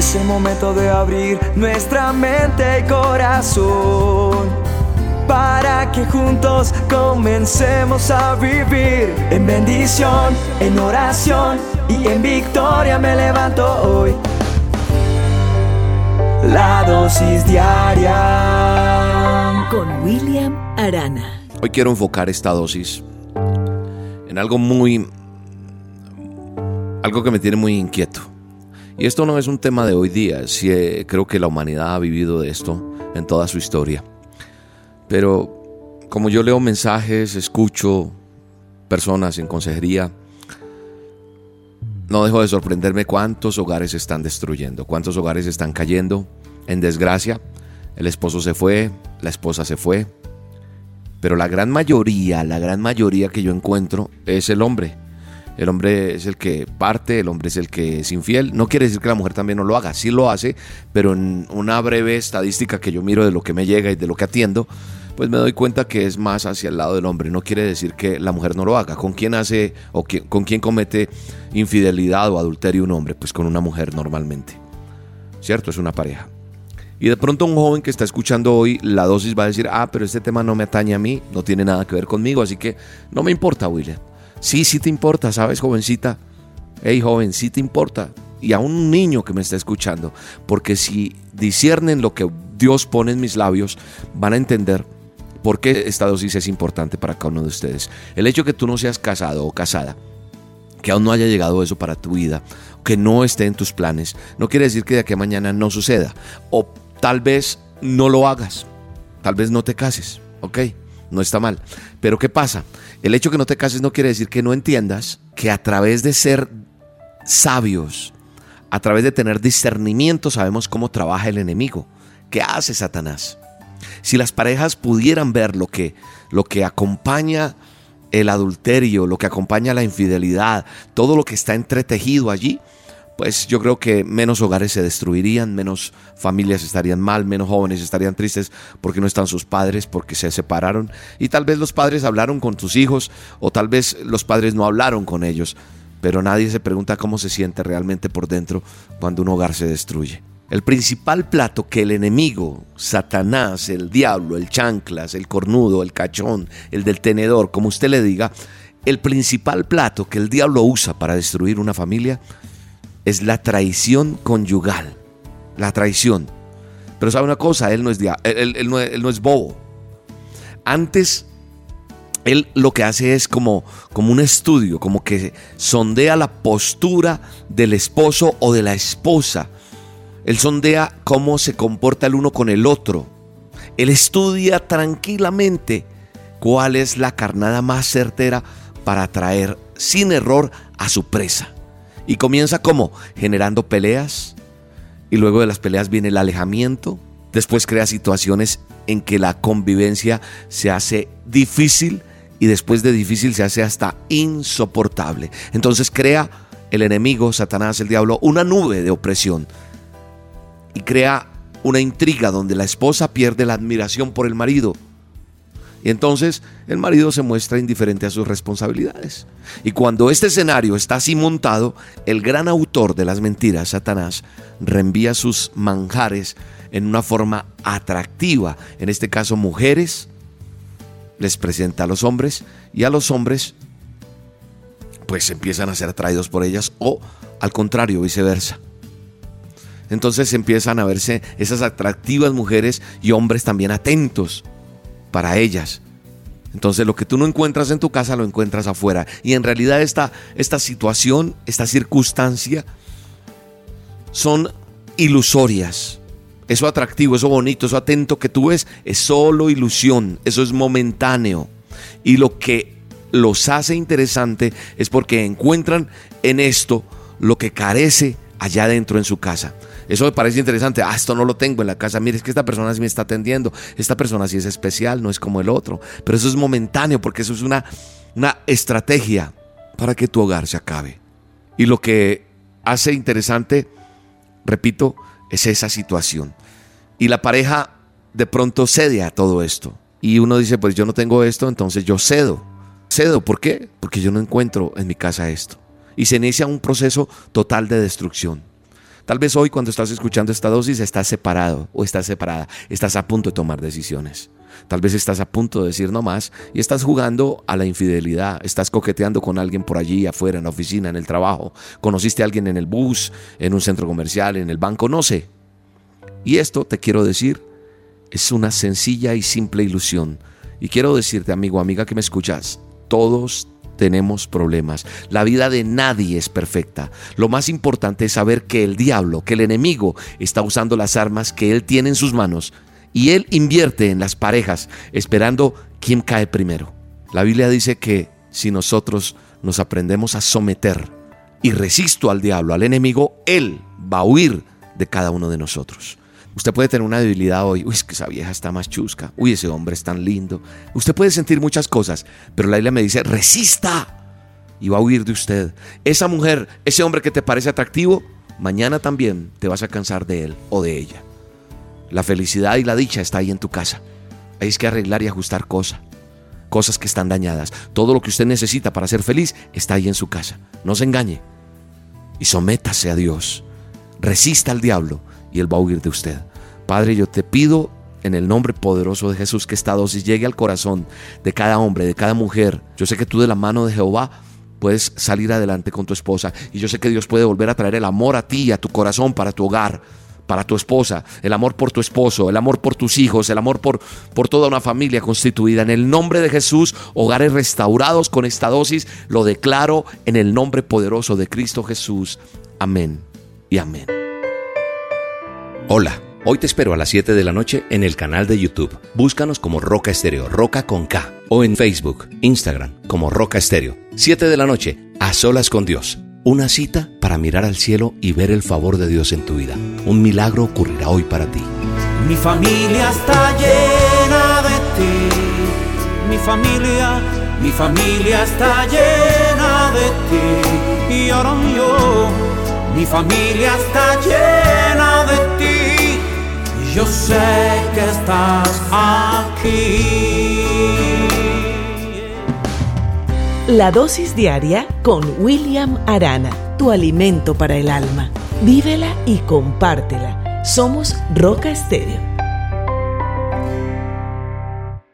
Es el momento de abrir nuestra mente y corazón para que juntos comencemos a vivir en bendición, en oración y en victoria me levanto hoy. La dosis diaria con William Arana. Hoy quiero enfocar esta dosis en algo muy algo que me tiene muy inquieto. Y esto no es un tema de hoy día, sí, eh, creo que la humanidad ha vivido de esto en toda su historia. Pero como yo leo mensajes, escucho personas en consejería, no dejo de sorprenderme cuántos hogares están destruyendo, cuántos hogares están cayendo en desgracia. El esposo se fue, la esposa se fue, pero la gran mayoría, la gran mayoría que yo encuentro es el hombre el hombre es el que parte, el hombre es el que es infiel. No quiere decir que la mujer también no lo haga, sí lo hace, pero en una breve estadística que yo miro de lo que me llega y de lo que atiendo, pues me doy cuenta que es más hacia el lado del hombre. No quiere decir que la mujer no lo haga. ¿Con quién hace o con quién comete infidelidad o adulterio un hombre? Pues con una mujer normalmente. ¿Cierto? Es una pareja. Y de pronto un joven que está escuchando hoy la dosis va a decir, ah, pero este tema no me atañe a mí, no tiene nada que ver conmigo, así que no me importa, William. Sí, sí te importa, ¿sabes, jovencita? Hey, joven, sí te importa. Y a un niño que me está escuchando, porque si disciernen lo que Dios pone en mis labios, van a entender por qué esta dosis es importante para cada uno de ustedes. El hecho de que tú no seas casado o casada, que aún no haya llegado eso para tu vida, que no esté en tus planes, no quiere decir que de aquí a mañana no suceda. O tal vez no lo hagas, tal vez no te cases, ¿ok? No está mal. Pero ¿qué pasa? El hecho que no te cases no quiere decir que no entiendas que a través de ser sabios, a través de tener discernimiento, sabemos cómo trabaja el enemigo. ¿Qué hace Satanás? Si las parejas pudieran ver lo que, lo que acompaña el adulterio, lo que acompaña la infidelidad, todo lo que está entretejido allí, pues yo creo que menos hogares se destruirían, menos familias estarían mal, menos jóvenes estarían tristes porque no están sus padres, porque se separaron. Y tal vez los padres hablaron con sus hijos o tal vez los padres no hablaron con ellos, pero nadie se pregunta cómo se siente realmente por dentro cuando un hogar se destruye. El principal plato que el enemigo, Satanás, el diablo, el chanclas, el cornudo, el cachón, el del tenedor, como usted le diga, el principal plato que el diablo usa para destruir una familia es la traición conyugal. La traición. Pero sabe una cosa, él no es, él, no, él no es bobo. Antes, él lo que hace es como, como un estudio, como que sondea la postura del esposo o de la esposa. Él sondea cómo se comporta el uno con el otro. Él estudia tranquilamente cuál es la carnada más certera para atraer sin error a su presa. Y comienza como generando peleas y luego de las peleas viene el alejamiento. Después crea situaciones en que la convivencia se hace difícil y después de difícil se hace hasta insoportable. Entonces crea el enemigo, Satanás, el diablo, una nube de opresión y crea una intriga donde la esposa pierde la admiración por el marido y entonces el marido se muestra indiferente a sus responsabilidades. Y cuando este escenario está así montado, el gran autor de las mentiras, Satanás, reenvía sus manjares en una forma atractiva. En este caso, mujeres les presenta a los hombres y a los hombres pues empiezan a ser atraídos por ellas o al contrario, viceversa. Entonces empiezan a verse esas atractivas mujeres y hombres también atentos para ellas. Entonces lo que tú no encuentras en tu casa lo encuentras afuera. Y en realidad esta, esta situación, esta circunstancia, son ilusorias. Eso atractivo, eso bonito, eso atento que tú ves es solo ilusión, eso es momentáneo. Y lo que los hace interesante es porque encuentran en esto lo que carece allá dentro en su casa. Eso me parece interesante. Ah, esto no lo tengo en la casa. Mire, es que esta persona sí me está atendiendo. Esta persona sí es especial, no es como el otro. Pero eso es momentáneo porque eso es una, una estrategia para que tu hogar se acabe. Y lo que hace interesante, repito, es esa situación. Y la pareja de pronto cede a todo esto. Y uno dice, pues yo no tengo esto, entonces yo cedo. Cedo, ¿por qué? Porque yo no encuentro en mi casa esto. Y se inicia un proceso total de destrucción. Tal vez hoy cuando estás escuchando esta dosis estás separado o estás separada, estás a punto de tomar decisiones. Tal vez estás a punto de decir no más y estás jugando a la infidelidad, estás coqueteando con alguien por allí afuera, en la oficina, en el trabajo, conociste a alguien en el bus, en un centro comercial, en el banco, no sé. Y esto te quiero decir, es una sencilla y simple ilusión. Y quiero decirte, amigo, amiga que me escuchas, todos tenemos problemas. La vida de nadie es perfecta. Lo más importante es saber que el diablo, que el enemigo, está usando las armas que él tiene en sus manos y él invierte en las parejas esperando quién cae primero. La Biblia dice que si nosotros nos aprendemos a someter y resisto al diablo, al enemigo, él va a huir de cada uno de nosotros. Usted puede tener una debilidad hoy. Uy, es que esa vieja está más chusca. Uy, ese hombre es tan lindo. Usted puede sentir muchas cosas, pero la Biblia me dice, resista y va a huir de usted. Esa mujer, ese hombre que te parece atractivo, mañana también te vas a cansar de él o de ella. La felicidad y la dicha está ahí en tu casa. Es que arreglar y ajustar cosas. Cosas que están dañadas. Todo lo que usted necesita para ser feliz está ahí en su casa. No se engañe. Y sométase a Dios. Resista al diablo y Él va a huir de usted. Padre, yo te pido en el nombre poderoso de Jesús que esta dosis llegue al corazón de cada hombre, de cada mujer. Yo sé que tú de la mano de Jehová puedes salir adelante con tu esposa y yo sé que Dios puede volver a traer el amor a ti, a tu corazón, para tu hogar, para tu esposa, el amor por tu esposo, el amor por tus hijos, el amor por, por toda una familia constituida. En el nombre de Jesús, hogares restaurados con esta dosis, lo declaro en el nombre poderoso de Cristo Jesús. Amén y amén. Hola, hoy te espero a las 7 de la noche en el canal de YouTube. Búscanos como Roca Estéreo, Roca con K, o en Facebook, Instagram, como Roca Estéreo. 7 de la noche, a solas con Dios. Una cita para mirar al cielo y ver el favor de Dios en tu vida. Un milagro ocurrirá hoy para ti. Mi familia está llena de ti. Mi familia, mi familia está llena de ti. Y ahora yo, mi familia está llena de ti. Yo sé que estás aquí. La dosis diaria con William Arana, tu alimento para el alma. Vívela y compártela. Somos Roca Estéreo